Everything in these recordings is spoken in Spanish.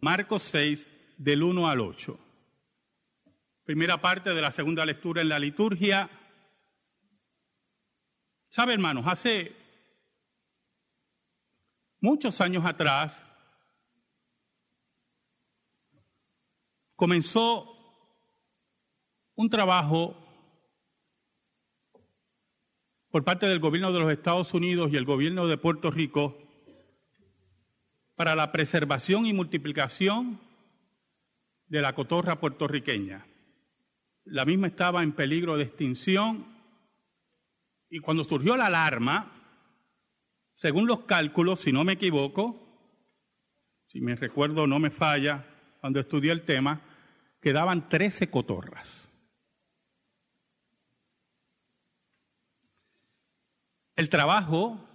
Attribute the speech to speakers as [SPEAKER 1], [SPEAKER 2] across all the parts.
[SPEAKER 1] Marcos 6, del 1 al 8. Primera parte de la segunda lectura en la liturgia. ¿Sabe, hermanos? Hace muchos años atrás comenzó un trabajo por parte del gobierno de los Estados Unidos y el gobierno de Puerto Rico para la preservación y multiplicación de la cotorra puertorriqueña. La misma estaba en peligro de extinción y cuando surgió la alarma, según los cálculos, si no me equivoco, si me recuerdo no me falla, cuando estudié el tema, quedaban 13 cotorras. El trabajo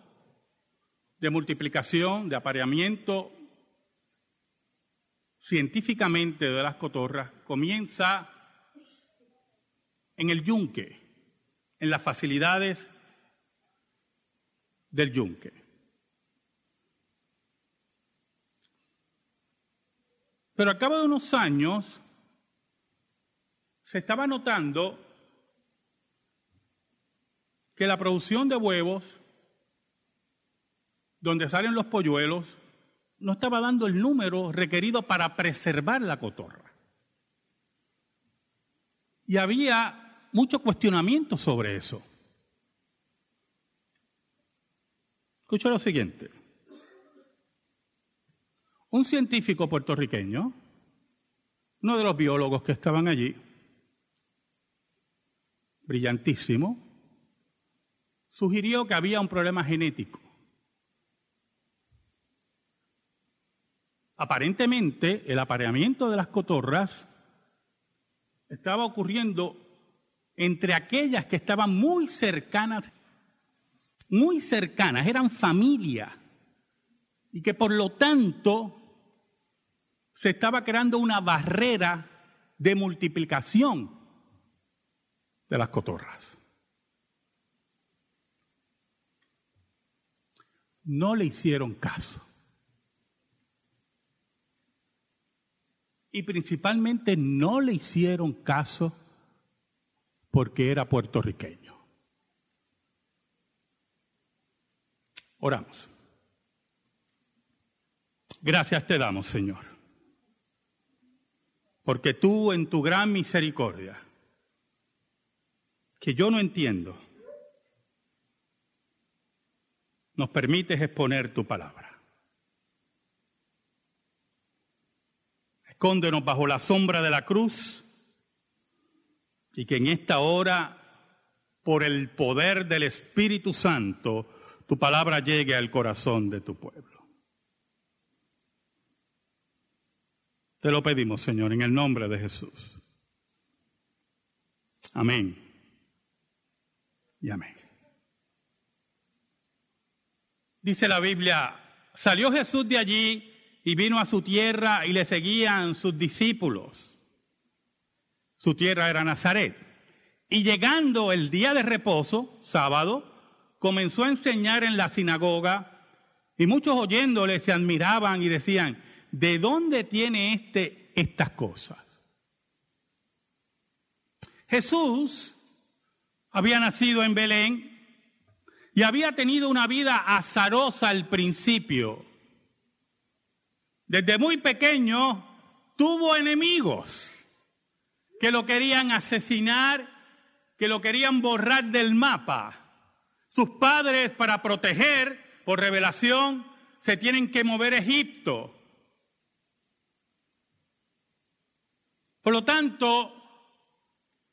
[SPEAKER 1] de multiplicación, de apareamiento científicamente de las cotorras comienza en el yunque, en las facilidades del yunque. Pero a cabo de unos años se estaba notando que la producción de huevos, donde salen los polluelos, no estaba dando el número requerido para preservar la cotorra. Y había mucho cuestionamiento sobre eso. Escucha lo siguiente. Un científico puertorriqueño, uno de los biólogos que estaban allí, brillantísimo, sugirió que había un problema genético. Aparentemente, el apareamiento de las cotorras estaba ocurriendo entre aquellas que estaban muy cercanas, muy cercanas, eran familia, y que por lo tanto se estaba creando una barrera de multiplicación de las cotorras. No le hicieron caso. Y principalmente no le hicieron caso porque era puertorriqueño. Oramos. Gracias te damos, Señor, porque tú en tu gran misericordia, que yo no entiendo, nos permites exponer tu palabra. Escóndenos bajo la sombra de la cruz y que en esta hora, por el poder del Espíritu Santo, tu palabra llegue al corazón de tu pueblo. Te lo pedimos, Señor, en el nombre de Jesús. Amén. Y amén. Dice la Biblia, salió Jesús de allí y vino a su tierra y le seguían sus discípulos. Su tierra era Nazaret. Y llegando el día de reposo, sábado, comenzó a enseñar en la sinagoga y muchos oyéndole se admiraban y decían, ¿de dónde tiene este estas cosas? Jesús había nacido en Belén y había tenido una vida azarosa al principio. Desde muy pequeño tuvo enemigos que lo querían asesinar, que lo querían borrar del mapa. Sus padres, para proteger, por revelación, se tienen que mover a Egipto. Por lo tanto,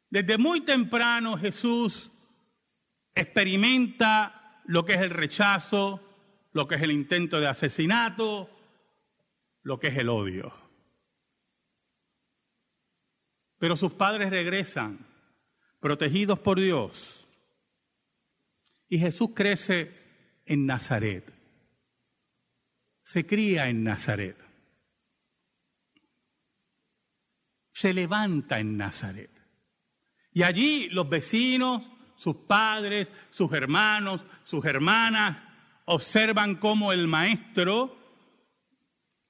[SPEAKER 1] desde muy temprano Jesús experimenta lo que es el rechazo, lo que es el intento de asesinato, lo que es el odio. Pero sus padres regresan, protegidos por Dios. Y Jesús crece en Nazaret. Se cría en Nazaret. Se levanta en Nazaret. Y allí los vecinos, sus padres, sus hermanos, sus hermanas, observan cómo el maestro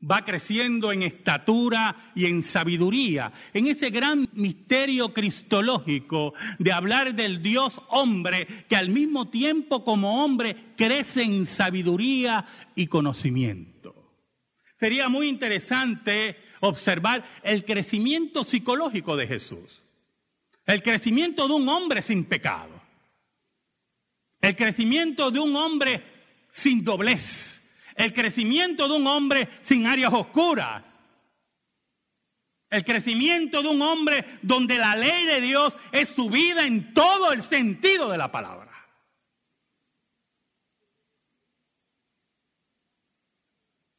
[SPEAKER 1] va creciendo en estatura y en sabiduría, en ese gran misterio cristológico de hablar del Dios hombre que al mismo tiempo como hombre crece en sabiduría y conocimiento. Sería muy interesante observar el crecimiento psicológico de Jesús, el crecimiento de un hombre sin pecado, el crecimiento de un hombre sin doblez el crecimiento de un hombre sin áreas oscuras. El crecimiento de un hombre donde la ley de Dios es su vida en todo el sentido de la palabra.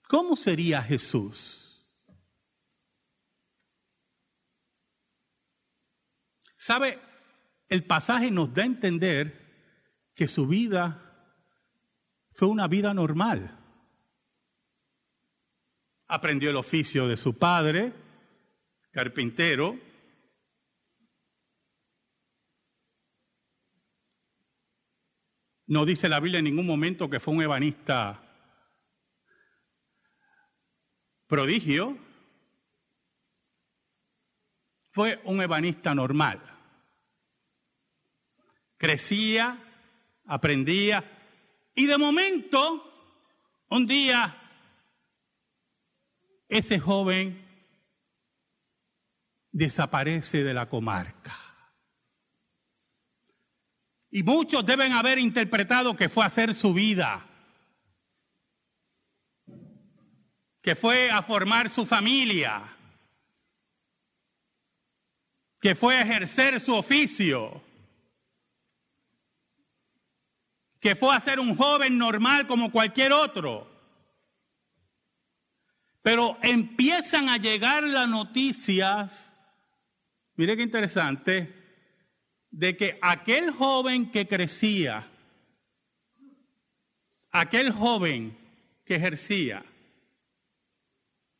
[SPEAKER 1] ¿Cómo sería Jesús? ¿Sabe? El pasaje nos da a entender que su vida fue una vida normal aprendió el oficio de su padre, carpintero. No dice la Biblia en ningún momento que fue un ebanista prodigio. Fue un ebanista normal. Crecía, aprendía y de momento, un día ese joven desaparece de la comarca. Y muchos deben haber interpretado que fue a hacer su vida, que fue a formar su familia, que fue a ejercer su oficio, que fue a ser un joven normal como cualquier otro. Pero empiezan a llegar las noticias, mire qué interesante, de que aquel joven que crecía, aquel joven que ejercía,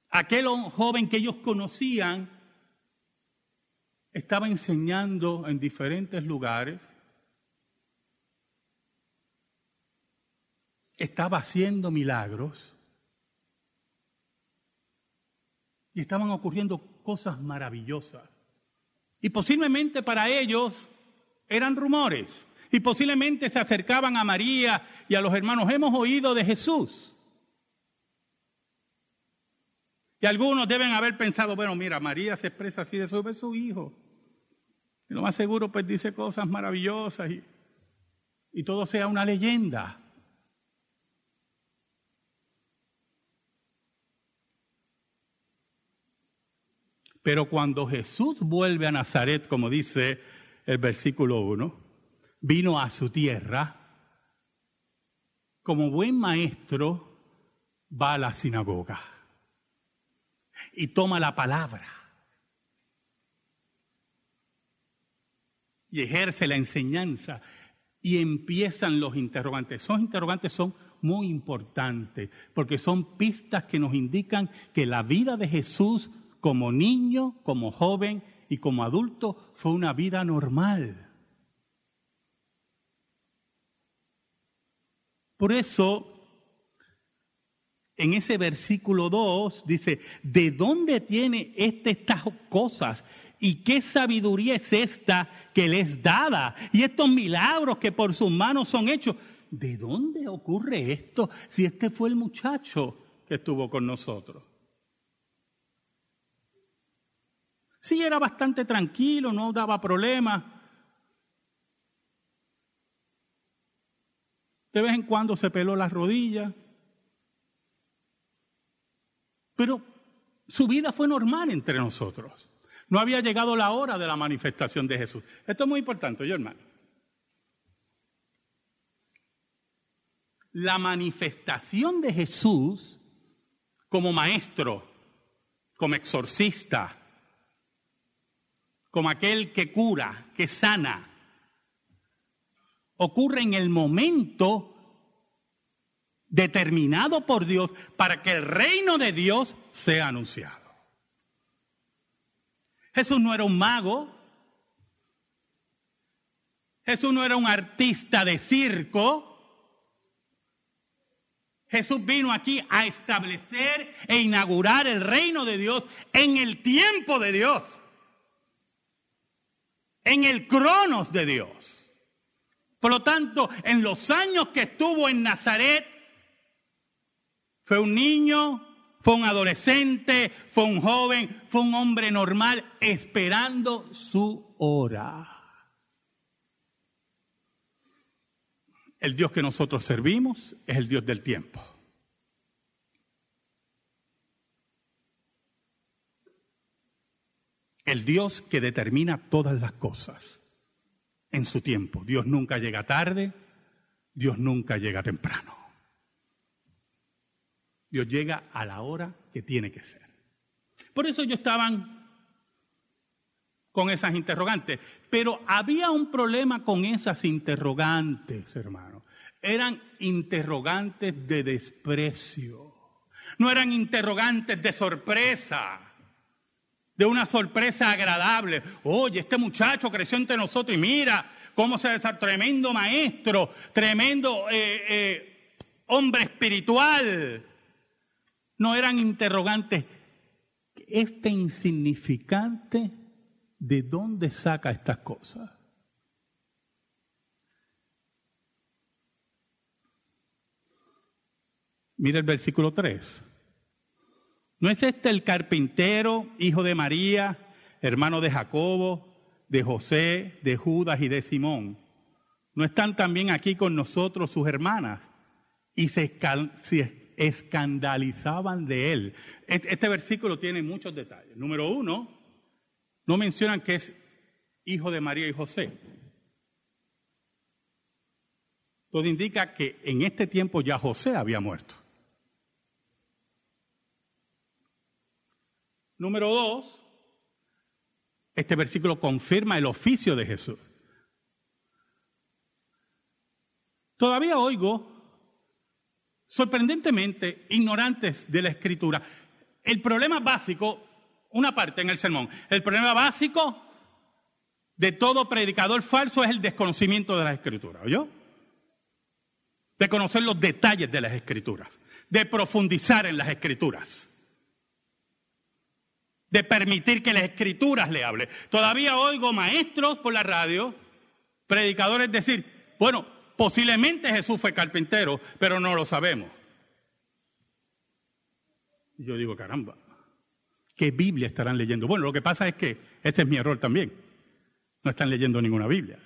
[SPEAKER 1] aquel joven que ellos conocían, estaba enseñando en diferentes lugares, estaba haciendo milagros, Y estaban ocurriendo cosas maravillosas. Y posiblemente para ellos eran rumores. Y posiblemente se acercaban a María y a los hermanos. Hemos oído de Jesús. Y algunos deben haber pensado, bueno, mira, María se expresa así de sobre su hijo. Y lo más seguro, pues dice cosas maravillosas y, y todo sea una leyenda. Pero cuando Jesús vuelve a Nazaret, como dice el versículo 1, vino a su tierra, como buen maestro, va a la sinagoga y toma la palabra y ejerce la enseñanza y empiezan los interrogantes. Esos interrogantes son muy importantes porque son pistas que nos indican que la vida de Jesús como niño, como joven y como adulto fue una vida normal. Por eso, en ese versículo 2 dice, ¿de dónde tiene este estas cosas? ¿Y qué sabiduría es esta que le es dada? Y estos milagros que por sus manos son hechos. ¿De dónde ocurre esto si este fue el muchacho que estuvo con nosotros? Sí, era bastante tranquilo, no daba problemas. De vez en cuando se peló las rodillas. Pero su vida fue normal entre nosotros. No había llegado la hora de la manifestación de Jesús. Esto es muy importante, yo hermano. La manifestación de Jesús como maestro, como exorcista, como aquel que cura, que sana. Ocurre en el momento determinado por Dios para que el reino de Dios sea anunciado. Jesús no era un mago. Jesús no era un artista de circo. Jesús vino aquí a establecer e inaugurar el reino de Dios en el tiempo de Dios, en el cronos de Dios. Por lo tanto, en los años que estuvo en Nazaret, fue un niño, fue un adolescente, fue un joven, fue un hombre normal esperando su hora. El Dios que nosotros servimos es el Dios del tiempo. El Dios que determina todas las cosas en su tiempo. Dios nunca llega tarde, Dios nunca llega temprano. Dios llega a la hora que tiene que ser. Por eso ellos estaban con esas interrogantes. Pero había un problema con esas interrogantes, hermano. Eran interrogantes de desprecio. No eran interrogantes de sorpresa, de una sorpresa agradable. Oye, este muchacho creció entre nosotros y mira cómo se desarrolló. Tremendo maestro, tremendo eh, eh, hombre espiritual. No eran interrogantes. Este insignificante ¿de dónde saca estas cosas? Mira el versículo 3. ¿No es este el carpintero, hijo de María, hermano de Jacobo, de José, de Judas y de Simón? ¿No están también aquí con nosotros sus hermanas? Y se, escandalizaban de él. Este versículo tiene muchos detalles. Número uno, no mencionan que es hijo de María y José. Todo indica que en este tiempo ya José había muerto. Número dos, este versículo confirma el oficio de Jesús. Todavía oigo, sorprendentemente, ignorantes de la escritura. El problema básico una parte en el sermón. El problema básico de todo predicador falso es el desconocimiento de las escrituras, ¿oyó? De conocer los detalles de las escrituras, de profundizar en las escrituras, de permitir que las escrituras le hablen. Todavía oigo maestros por la radio, predicadores decir, bueno, posiblemente Jesús fue carpintero, pero no lo sabemos. Yo digo, caramba, ¿Qué Biblia estarán leyendo? Bueno, lo que pasa es que ese es mi error también. No están leyendo ninguna Biblia.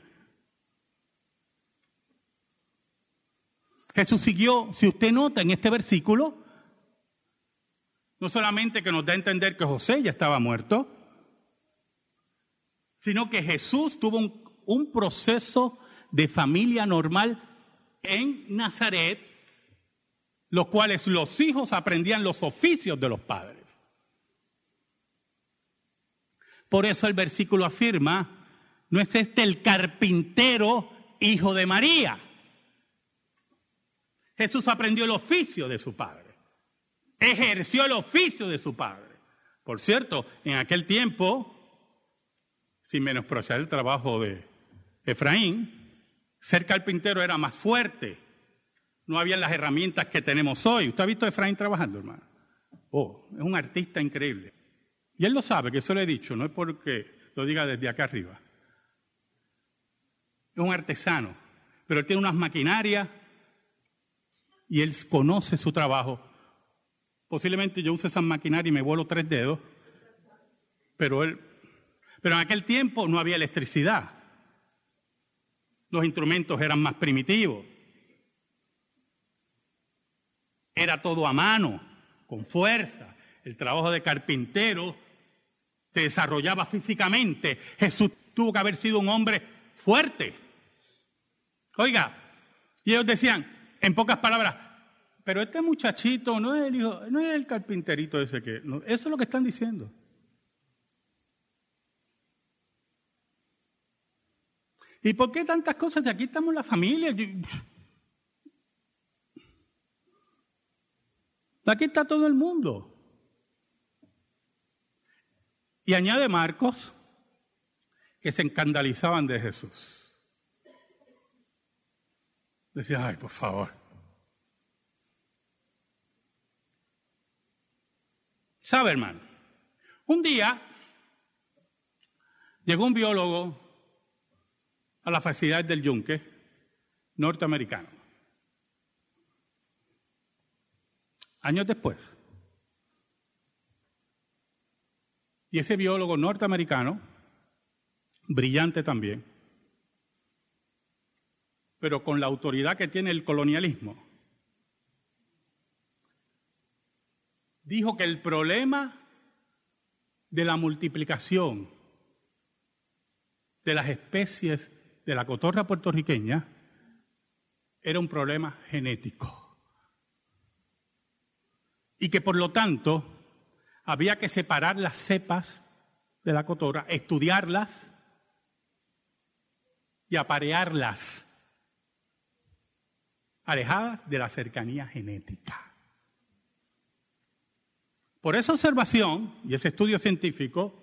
[SPEAKER 1] Jesús siguió, si usted nota en este versículo, no solamente que nos da a entender que José ya estaba muerto, sino que Jesús tuvo un, proceso de familia normal en Nazaret, los cuales los hijos aprendían los oficios de los padres. Por eso el versículo afirma, no es este el carpintero hijo de María. Jesús aprendió el oficio de su padre, ejerció el oficio de su padre. Por cierto, en aquel tiempo, sin menospreciar el trabajo de Efraín, ser carpintero era más fuerte. No había las herramientas que tenemos hoy. ¿Usted ha visto a Efraín trabajando, hermano? Oh, es un artista increíble. Y él lo sabe, que eso le he dicho, no es porque lo diga desde acá arriba. Es un artesano, pero él tiene unas maquinarias y él conoce su trabajo. Posiblemente yo use esas maquinarias y me vuelo tres dedos, pero él, pero en aquel tiempo no había electricidad. Los instrumentos eran más primitivos. Era todo a mano, con fuerza. El trabajo de carpintero se desarrollaba físicamente. Jesús tuvo que haber sido un hombre fuerte. Oiga, y ellos decían, en pocas palabras, pero este muchachito no es el hijo, no es el carpinterito ese que. eso es lo que están diciendo. ¿Y por qué tantas cosas? Si aquí estamos la familia. Aquí está todo el mundo. Y añade Marcos que se escandalizaban de Jesús. Decía, ay, por favor. ¿Sabe, hermano? Un día llegó un biólogo a la facilidad del Yunque, norteamericano. Años después. Y ese biólogo norteamericano, brillante también, pero con la autoridad que tiene el colonialismo, dijo que el problema de la multiplicación de las especies de la cotorra puertorriqueña era un problema genético. Y que por lo tanto había que separar las cepas de la cotorra, estudiarlas y aparearlas, alejadas de la cercanía genética. Por esa observación y ese estudio científico,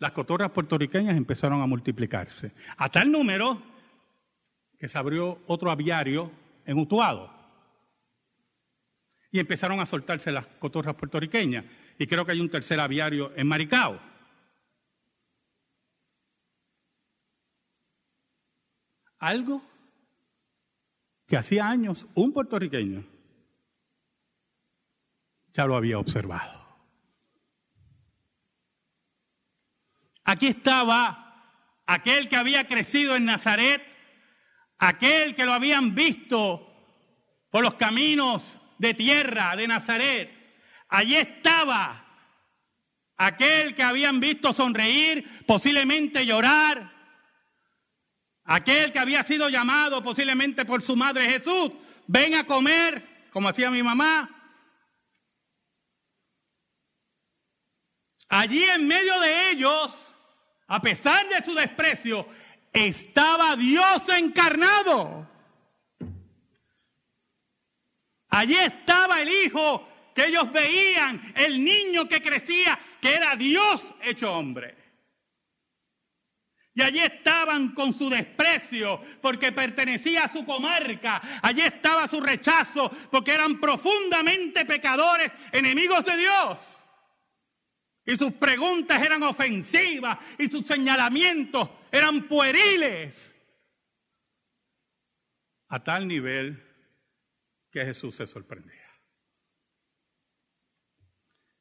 [SPEAKER 1] las cotorras puertorriqueñas empezaron a multiplicarse. A tal número que se abrió otro aviario en Utuado. Y empezaron a soltarse las cotorras puertorriqueñas. Y creo que hay un tercer aviario en Maricao. Algo que hacía años un puertorriqueño ya lo había observado. Aquí estaba aquel que había crecido en Nazaret, aquel que lo habían visto por los caminos de tierra de Nazaret. Allí estaba aquel que habían visto sonreír, posiblemente llorar, aquel que había sido llamado posiblemente por su madre Jesús, ven a comer, como hacía mi mamá, Allí en medio de ellos, a pesar de su desprecio, estaba Dios encarnado. Allí estaba el Hijo que ellos veían, el niño que crecía, que era Dios hecho hombre. Y allí estaban con su desprecio porque pertenecía a su comarca. Allí estaba su rechazo porque eran profundamente pecadores, enemigos de Dios. Y sus preguntas eran ofensivas y sus señalamientos eran pueriles. A tal nivel que Jesús se sorprendía.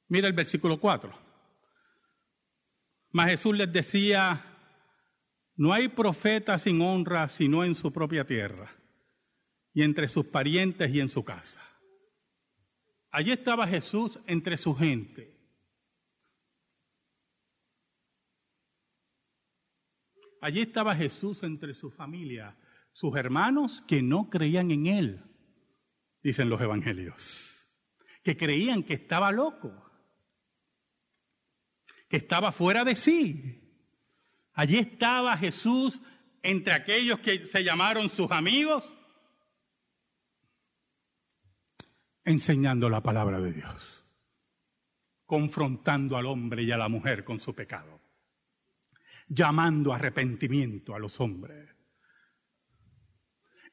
[SPEAKER 1] Mira el versículo 4. Mas Jesús les decía, no hay profeta sin honra sino en su propia tierra y entre sus parientes y en su casa. Allí estaba Jesús entre su gente Allí estaba Jesús entre su familia, sus hermanos que no creían en Él, dicen los evangelios, que creían que estaba loco, que estaba fuera de sí. Allí estaba Jesús entre aquellos que se llamaron sus amigos, enseñando la palabra de Dios, confrontando al hombre y a la mujer con su pecado llamando arrepentimiento a los hombres,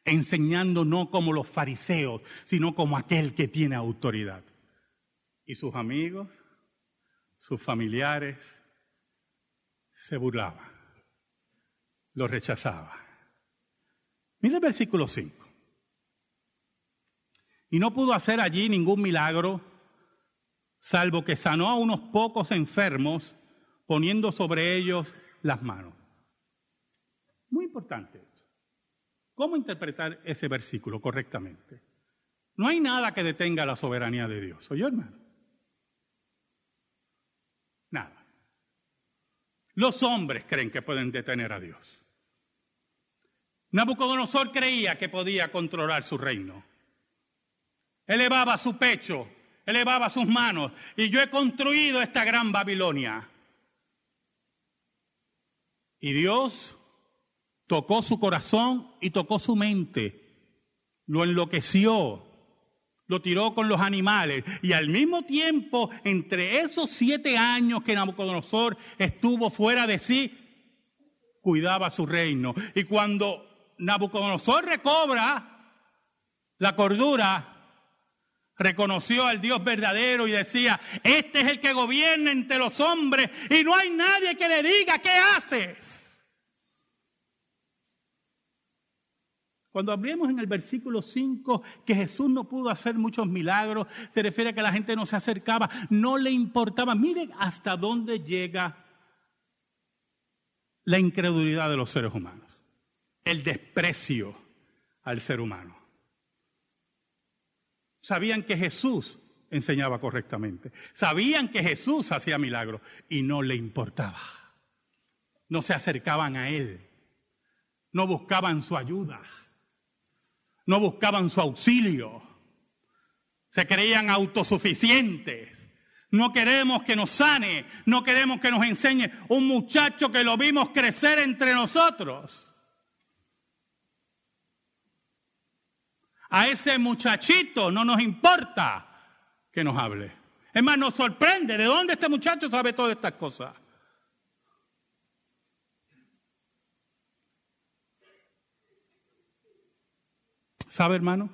[SPEAKER 1] enseñando no como los fariseos, sino como aquel que tiene autoridad. Y sus amigos, sus familiares, se burlaban, lo rechazaban. Mira el versículo 5. Y no pudo hacer allí ningún milagro, salvo que sanó a unos pocos enfermos, poniendo sobre ellos las manos. Muy importante. ¿Cómo interpretar ese versículo correctamente? No hay nada que detenga la soberanía de Dios. ¿Oye, hermano? Nada. Los hombres creen que pueden detener a Dios. Nabucodonosor creía que podía controlar su reino. Elevaba su pecho, elevaba sus manos, y yo he construido esta gran Babilonia. Y Dios tocó su corazón y tocó su mente, lo enloqueció, lo tiró con los animales y al mismo tiempo, entre esos siete años que Nabucodonosor estuvo fuera de sí, cuidaba su reino. Y cuando Nabucodonosor recobra la cordura, reconoció al Dios verdadero y decía, este es el que gobierna entre los hombres y no hay nadie que le diga, ¿qué haces? Cuando hablemos en el versículo 5 que Jesús no pudo hacer muchos milagros, te refiere a que la gente no se acercaba, no le importaba. Miren hasta dónde llega la incredulidad de los seres humanos, el desprecio al ser humano sabían que Jesús enseñaba correctamente, sabían que Jesús hacía milagros y no le importaba. No se acercaban a Él, no buscaban su ayuda, no buscaban su auxilio, se creían autosuficientes. No queremos que nos sane, no queremos que nos enseñe un muchacho que lo vimos crecer entre nosotros. A ese muchachito no nos importa que nos hable. Es más, nos sorprende de dónde este muchacho sabe todas estas cosas. ¿Sabe, hermano?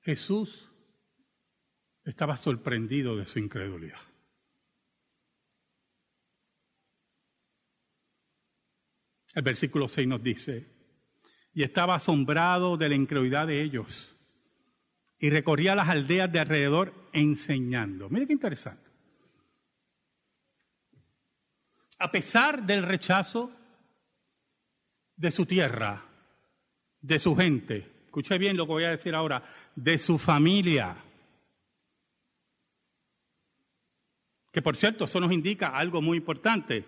[SPEAKER 1] Jesús estaba sorprendido de su incredulidad. El versículo 6 nos dice, y estaba asombrado de la incredulidad de ellos, y recorría las aldeas de alrededor enseñando. Mire qué interesante. A pesar del rechazo de su tierra, de su gente, escuche bien lo que voy a decir ahora, de su familia, que por cierto, eso nos indica algo muy importante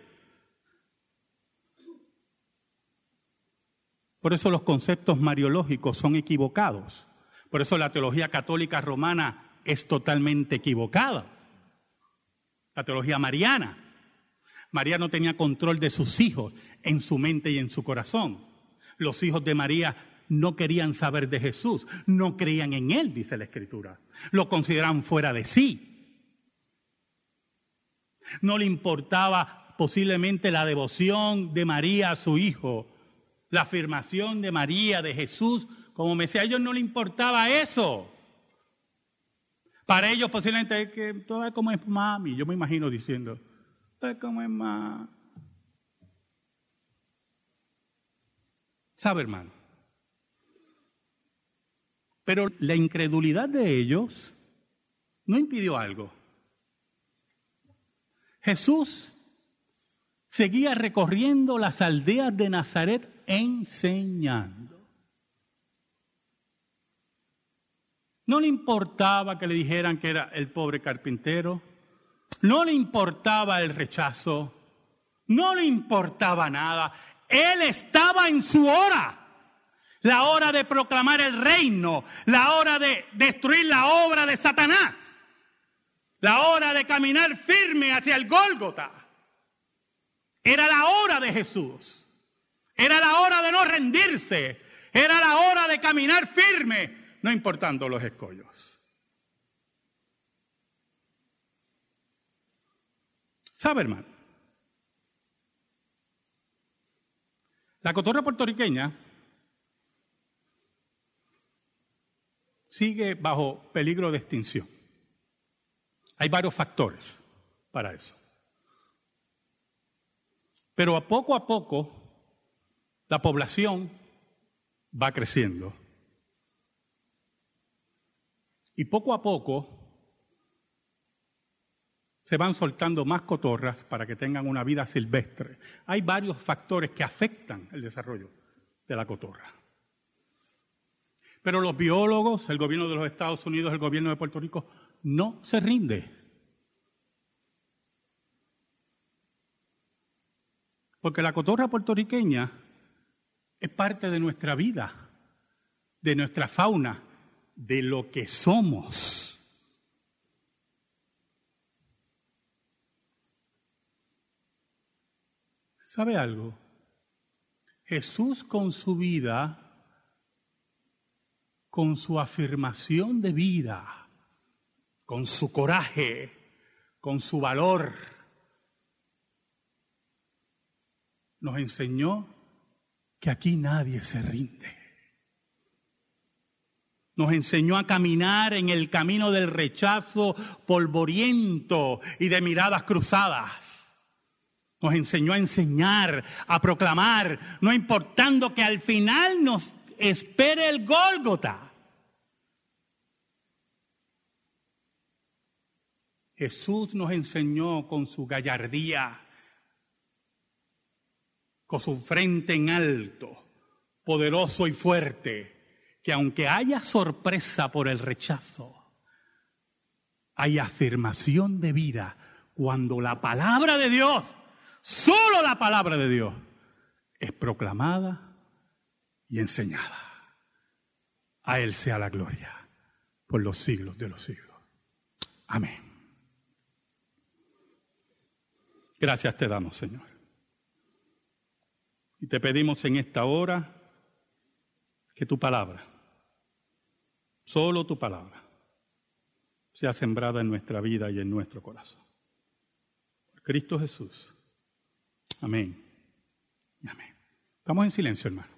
[SPEAKER 1] Por eso los conceptos mariológicos son equivocados. Por eso la teología católica romana es totalmente equivocada. La teología mariana. María no tenía control de sus hijos en su mente y en su corazón. Los hijos de María no querían saber de Jesús, no creían en Él, dice la Escritura. Lo consideraban fuera de sí. No le importaba posiblemente la devoción de María a su hijo la afirmación de María, de Jesús como Mesías. A ellos no les importaba eso. Para ellos posiblemente es que todo es como es mami. Yo me imagino diciendo, todo es como es mami. ¿Sabe, hermano? Pero la incredulidad de ellos no impidió algo. Jesús seguía recorriendo las aldeas de Nazaret enseñando. No le importaba que le dijeran que era el pobre carpintero, no le importaba el rechazo, no le importaba nada. Él estaba en su hora, la hora de proclamar el reino, la hora de destruir la obra de Satanás, la hora de caminar firme hacia el Gólgota. Era la hora de Jesús. Era la hora de no rendirse. Era la hora de caminar firme, no importando los escollos. ¿Sabe, hermano? La cotorra puertorriqueña sigue bajo peligro de extinción. Hay varios factores para eso. Pero a poco a poco la población va creciendo. Y poco a poco se van soltando más cotorras para que tengan una vida silvestre. Hay varios factores que afectan el desarrollo de la cotorra. Pero los biólogos, el gobierno de los Estados Unidos, el gobierno de Puerto Rico, no se rinde. Porque la cotorra puertorriqueña es parte de nuestra vida, de nuestra fauna, de lo que somos. ¿Sabe algo? Jesús con su vida, con su afirmación de vida, con su coraje, con su valor, nos enseñó que aquí nadie se rinde. Nos enseñó a caminar en el camino del rechazo polvoriento y de miradas cruzadas. Nos enseñó a enseñar, a proclamar, no importando que al final nos espere el Gólgota. Jesús nos enseñó con su gallardía, con su frente en alto, poderoso y fuerte, que aunque haya sorpresa por el rechazo, hay afirmación de vida cuando la palabra de Dios, solo la palabra de Dios, es proclamada y enseñada. A Él sea la gloria por los siglos de los siglos. Amén. Gracias te damos, Señor. Y te pedimos en esta hora que tu palabra Solo tu palabra sea sembrada en nuestra vida y en nuestro corazón. Por Cristo Jesús. Amén. amén. Estamos en silencio, hermano.